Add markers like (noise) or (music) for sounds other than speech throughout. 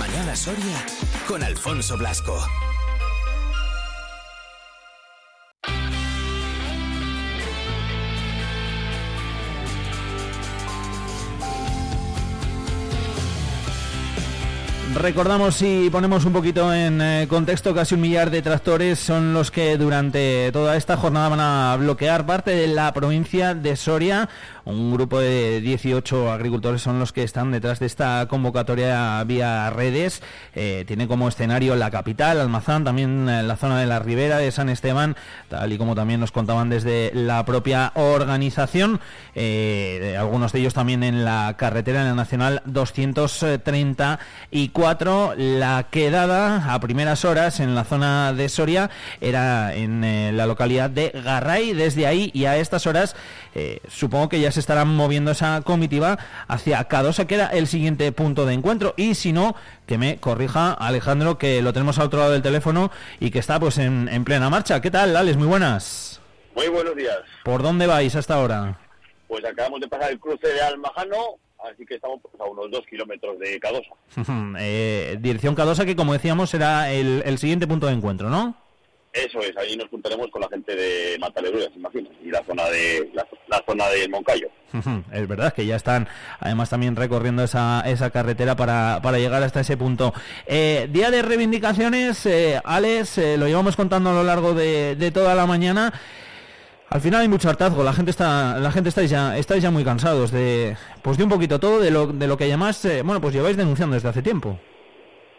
Mañana Soria con Alfonso Blasco. Recordamos y ponemos un poquito en eh, contexto, casi un millar de tractores son los que durante toda esta jornada van a bloquear parte de la provincia de Soria. Un grupo de 18 agricultores son los que están detrás de esta convocatoria vía redes. Eh, tiene como escenario la capital, Almazán, también eh, la zona de la ribera de San Esteban, tal y como también nos contaban desde la propia organización. algunos de ellos también en la carretera en la Nacional 234 la quedada a primeras horas en la zona de Soria era en eh, la localidad de Garray. Desde ahí y a estas horas eh, supongo que ya se estarán moviendo esa comitiva hacia Cadosa, que era el siguiente punto de encuentro. Y si no, que me corrija Alejandro, que lo tenemos al otro lado del teléfono y que está pues en, en plena marcha. ¿Qué tal, Alex? Muy buenas. Muy buenos días. ¿Por dónde vais hasta ahora? Pues acabamos de pasar el cruce de Almajano así que estamos pues, a unos dos kilómetros de Cadosa. (laughs) Eh, dirección Cadosa, que como decíamos será el, siguiente punto de encuentro, ¿no? Eso es, ahí nos juntaremos con la gente de Mataleruras, imagino, y la zona de la, zona de Moncayo. (laughs) Es verdad que ya están, además también recorriendo esa, esa carretera para, para llegar hasta ese punto. Eh, día de reivindicaciones, eh, Alex, eh, lo llevamos contando a lo largo de, de toda la mañana. Al final hay mucho hartazgo, la gente está, la gente está ya, estáis ya muy cansados de, pues de un poquito todo de lo, de lo que además, eh, bueno, pues lleváis denunciando desde hace tiempo.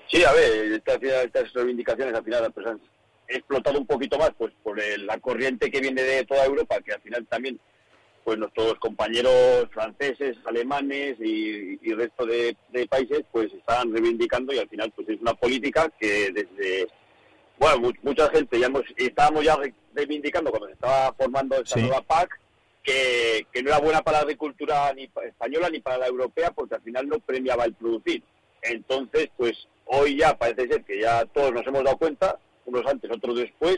Sí, a ver, estas, estas reivindicaciones al final pues, han explotado un poquito más, pues por la corriente que viene de toda Europa, que al final también, pues nuestros compañeros franceses, alemanes y, y resto de, de países, pues están reivindicando y al final, pues es una política que desde bueno, mucha gente ya hemos, estábamos ya reivindicando cuando se estaba formando esta nueva PAC que, no era buena para la agricultura ni española ni para la europea porque al final no premiaba el producir. Entonces, pues hoy ya parece ser que ya todos nos hemos dado cuenta, unos antes, otros después.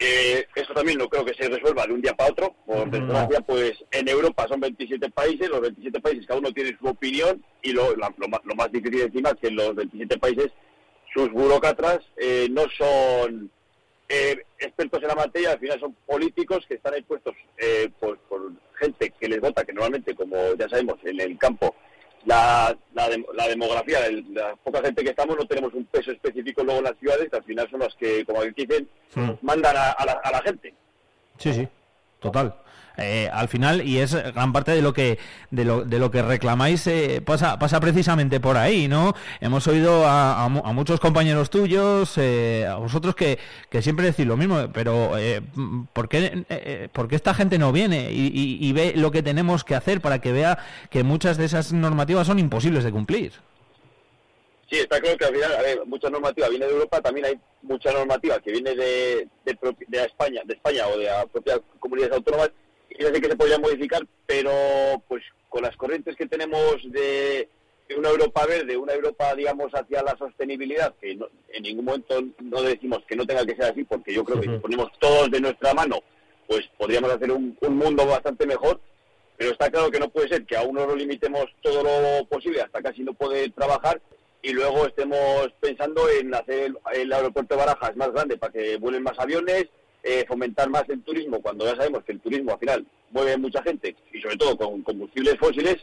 Eh, esto también no creo que se resuelva de un día para otro. Por desgracia, pues en Europa son 27 países, los 27 países cada uno tiene su opinión y lo, lo, lo más difícil encima es que los 27 países sus burócratas eh, no son eh, expertos en la materia, al final son políticos que están expuestos eh, por, gente que les vota, que normalmente, como ya sabemos, en el campo, la, la, demografía, la poca gente que estamos, no tenemos un peso específico luego en las ciudades, que al final son las que, como dicen, hmm. mandan a, la, a la gente. Sí, sí, total. Eh, al final y es gran parte de lo que de lo, de lo que reclamáis eh, pasa pasa precisamente por ahí no hemos oído a, muchos compañeros tuyos eh, a vosotros que, que, siempre decís lo mismo pero ¿por qué, ¿por, esta gente no viene y, ve lo que tenemos que hacer para que vea que muchas de esas normativas son imposibles de cumplir. Sí, está claro que al final, a ver, mucha normativa viene de Europa, también hay mucha normativa que viene de, de, de España, de España o de las propias comunidades autónomas yo sé que se podría modificar, pero pues con las corrientes que tenemos de, una Europa verde, una Europa, digamos, hacia la sostenibilidad, que en ningún momento no decimos que no tenga que ser así, porque yo creo que si ponemos todos de nuestra mano, pues podríamos hacer un, mundo bastante mejor, pero está claro que no puede ser que a uno lo limitemos todo lo posible hasta casi no puede trabajar y luego estemos pensando en hacer el aeropuerto de Barajas más grande para que vuelen más aviones, eh, fomentar más el turismo cuando ya sabemos que el turismo al final mueve mucha gente y sobre todo con combustibles fósiles,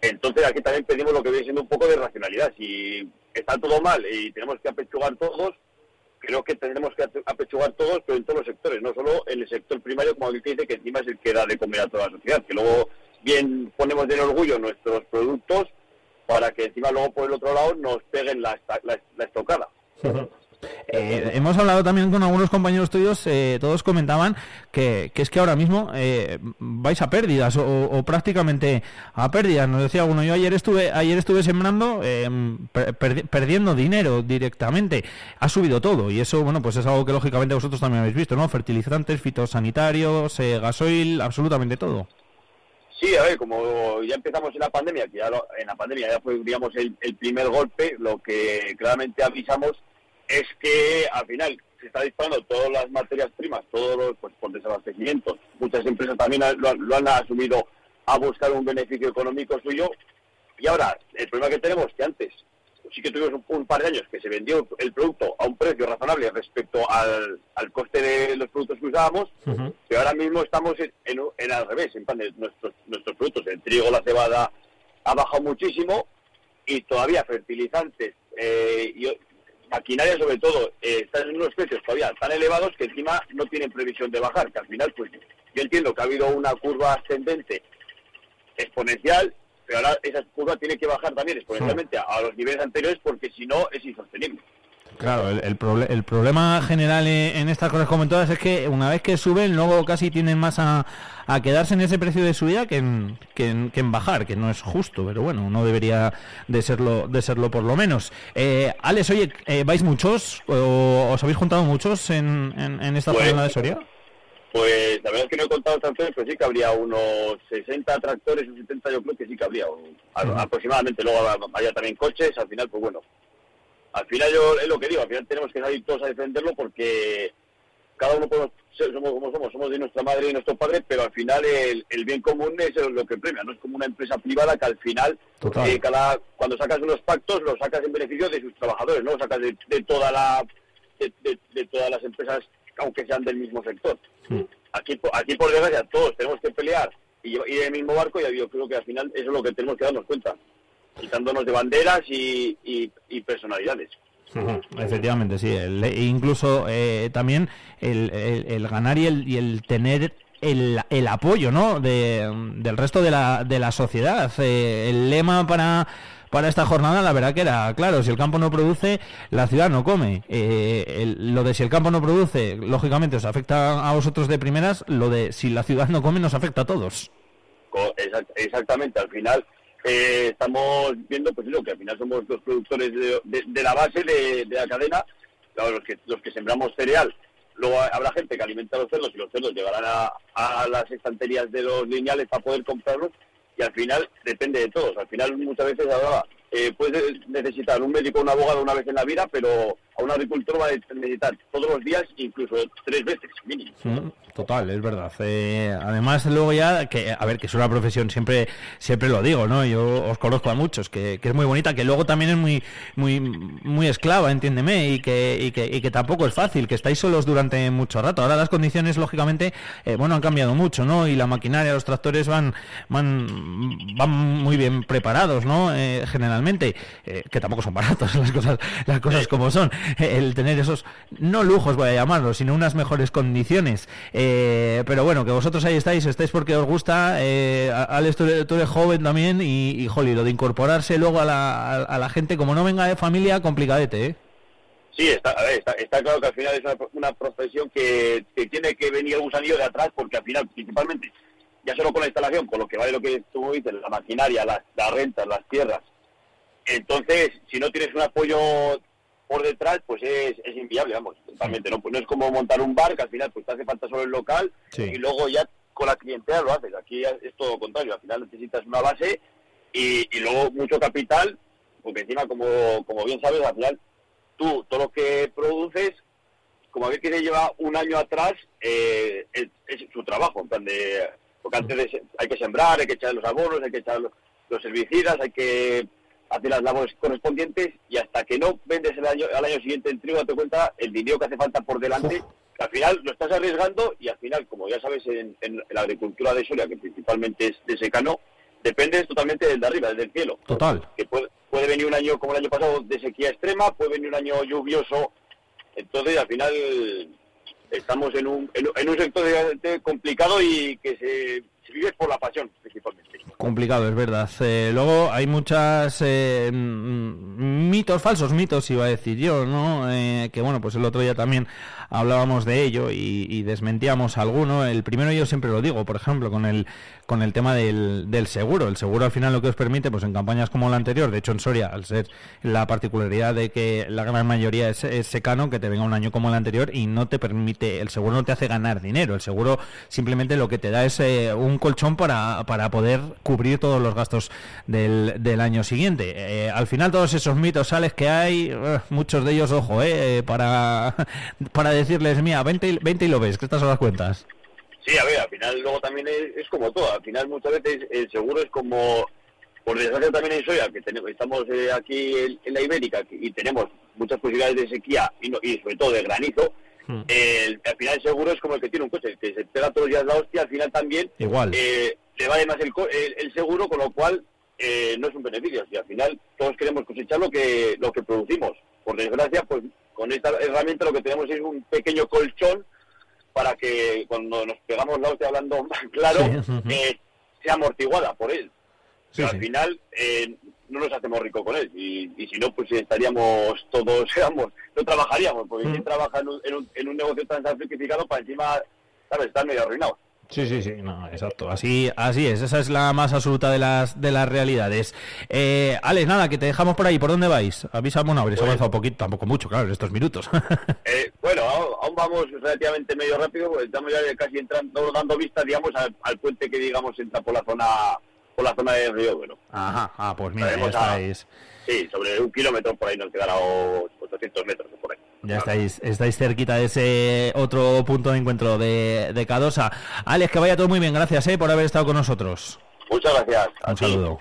entonces aquí también pedimos lo que viene siendo un poco de racionalidad. Si está todo mal y tenemos que apechugar todos, creo que tendremos que apechugar todos, pero en todos los sectores, no solo en el sector primario, como aquí dice, que encima es el que da de comer a toda la sociedad, que luego bien ponemos en orgullo nuestros productos para que encima luego por el otro lado nos peguen la, la estocada. Eh, hemos hablado también con algunos compañeros tuyos, eh, todos comentaban que, es que ahora mismo eh, vais a pérdidas o, prácticamente a pérdidas. Nos decía uno, yo ayer estuve ayer estuve sembrando perdiendo dinero directamente. Ha subido todo y eso, bueno, pues es algo que lógicamente vosotros también habéis visto, ¿no? Fertilizantes, fitosanitarios, gasoil, absolutamente todo. Sí, a ver, como ya empezamos en la pandemia, que ya en la pandemia ya fue, digamos, el primer golpe, lo que claramente avisamos es que al final se está disparando todas las materias primas, todos los, pues por desabastecimiento. Muchas empresas también lo, han asumido a buscar un beneficio económico suyo. Y ahora, el problema que tenemos es que antes sí que tuvimos un, par de años que se vendió el producto a un precio razonable respecto al, coste de los productos que usábamos, pero ahora mismo estamos en, en, al revés, en plan de nuestros, nuestros productos, el trigo, la cebada, ha bajado muchísimo y todavía fertilizantes eh, y maquinaria sobre todo eh, están en unos precios todavía tan elevados que encima no tienen previsión de bajar, que al final pues yo entiendo que ha habido una curva ascendente exponencial pero ahora esa curva tiene que bajar también exponencialmente a, los niveles anteriores porque si no es insostenible. Claro, el, el, problema general en estas cosas comentadas es que una vez que suben, luego casi tienen más a, quedarse en ese precio de subida que en, que, en, bajar, que no es justo, pero bueno, no debería de serlo, de serlo por lo menos. Eh, Alex, oye, eh, ¿vais muchos o os habéis juntado muchos en, en, esta zona de Soria? Pues la verdad es que no he contado tractores, pero sí que habría unos 60 tractores o 70, yo creo que sí que habría, aproximadamente. Luego había también coches, al final, pues bueno. Al final yo es lo que digo, al final tenemos que salir todos a defenderlo porque cada uno podemos somos como somos, somos de nuestra madre y nuestro padre, pero al final el, bien común es lo que premia, no es como una empresa privada que al final, eh, cada, cuando sacas unos pactos, los sacas en beneficio de sus trabajadores, no los sacas de, toda la de, todas las empresas, aunque sean del mismo sector. Aquí, aquí, por desgracia, todos tenemos que pelear y ir en el mismo barco y yo creo que al final eso es lo que tenemos que darnos cuenta, quitándonos de banderas y, personalidades. Efectivamente, sí. incluso eh, también el, ganar y el, y el tener el, el, apoyo ¿no? de, del resto de la, de la sociedad. Eh, el lema para para esta jornada, la verdad que era claro, si el campo no produce, la ciudad no come. Eh, lo de si el campo no produce, lógicamente os afecta a vosotros de primeras, lo de si la ciudad no come nos afecta a todos. Exactamente, al final eh, estamos viendo pues lo que al final somos los productores de, la base de, la cadena, los que, los que sembramos cereal. Luego habrá gente que alimenta a los cerdos y los cerdos llegarán a, las estanterías de los lineales para poder comprarlos y al final depende de todos. Al final muchas veces hablaba, eh, puedes necesitar un médico un abogado una vez en la vida, pero a un agricultor va a necesitar todos los días, incluso tres veces mínimo. Mm, total, es verdad. Eh, además, luego ya, que a ver, que es una profesión, siempre siempre lo digo, ¿no? Yo os conozco a muchos, que, es muy bonita, que luego también es muy muy muy esclava, entiéndeme, y que, y que, y que tampoco es fácil, que estáis solos durante mucho rato. Ahora las condiciones, lógicamente, eh, bueno, han cambiado mucho, ¿no? Y la maquinaria, los tractores van van, van muy bien preparados, ¿no? Eh, generalmente, que tampoco son baratos (laughs) las cosas, las cosas como son. El tener esos, no lujos voy a llamarlos, sino unas mejores condiciones. Eh, pero bueno, que vosotros ahí estáis, estáis porque os gusta. Eh, Alex, tú eres, joven también y, y lo de incorporarse luego a la, a, la gente, como no venga de familia, complicadete, ¿eh? Sí, está, está, claro que al final es una, profesión que, tiene que venir un gusanillo de atrás porque al final, principalmente, ya solo con la instalación, con lo que vale lo que tú dices, la maquinaria, las, las rentas, las tierras, entonces, si no tienes un apoyo por detrás, pues es, es inviable, vamos, totalmente. ¿no? Pues no es como montar un bar, que al final pues te hace falta solo el local y luego ya con la clientela lo haces. Aquí es todo lo contrario, al final necesitas una base y, y luego mucho capital, porque encima, como, como bien sabes, al final tú todo lo que produces, como alguien que se lleva un año atrás, eh, es, su trabajo, en plan de... Porque antes de, hay que sembrar, hay que echar los abonos, hay que echar los, los herbicidas, hay que hace las labores correspondientes y que no vendes el año, al año siguiente el trigo, date cuenta el dinero que hace falta por delante, (laughs) al final lo estás arriesgando y al final, como ya sabes, en, la agricultura de Soria, que principalmente es de secano, dependes totalmente del de arriba, desde el cielo. Total. Que puede, puede venir un año como el año pasado de sequía extrema, puede venir un año lluvioso, entonces al final estamos en un, en, un sector complicado y que se, se vive por la pasión principalmente. Complicado, es verdad. Eh, luego hay muchas eh, mitos, falsos mitos, iba a decir yo, ¿no? Eh, que bueno, pues el otro día también hablábamos de ello y, desmentíamos alguno. El primero yo siempre lo digo, por ejemplo, con el con el tema del, del, seguro. El seguro al final lo que os permite, pues en campañas como la anterior, de hecho en Soria, al ser la particularidad de que la gran mayoría es, secano, que te venga un año como el anterior y no te permite, el seguro no te hace ganar dinero. El seguro simplemente lo que te da es un colchón para, para poder cubrir todos los gastos del, del año siguiente. Eh, al final todos esos mitos sales que hay, eh, muchos de ellos, ojo, eh, para, (laughs) para decirles, mira, vente, y lo ves, que estas son las cuentas. Sí, a ver, al final luego también es, como todo, al final muchas veces el seguro es como por desgracia también en soya, que tenemos, estamos eh, aquí en, la Ibérica y tenemos muchas posibilidades de sequía y, y sobre todo de granizo, hmm. al final el seguro es como el que tiene un coche, que se pega todos los días la hostia, al final también Igual. Eh, le vale más el, el, seguro, con lo cual eh, no es un beneficio. Y al final todos queremos cosechar lo que, lo que producimos. Por desgracia, pues con esta herramienta lo que tenemos es un pequeño colchón para que cuando nos pegamos la hostia hablando (laughs) más claro, eh, sea amortiguada por él. al final eh, no nos hacemos rico con él. Y, si no, pues estaríamos todos, (laughs) seamos, no trabajaríamos, porque quien trabaja en un, en, un, en un negocio tan simplificado para encima, ¿sabes? Estar medio arruinado. Sí, sí, sí, no, exacto. Así, así es. Esa es la más absoluta de las de las realidades. Eh, Alex, nada, que te dejamos por ahí. ¿Por dónde vais? Avisamos, no habréis pues- avanzado un poquito, tampoco mucho, claro, en estos minutos. (laughs) eh, bueno, aún vamos relativamente medio rápido, porque estamos ya casi entrando, dando vista, digamos, al, puente que digamos entra por la zona por la zona de Río Bueno. Ajá, ah, pues mira, ya estáis. sí, sobre un kilómetro por ahí nos quedará 800 metros por ahí. Ya estáis, estáis cerquita de ese otro punto de encuentro de, de Cadosa. Alex, que vaya todo muy bien. Gracias eh, por haber estado con nosotros. Muchas gracias. Un saludo.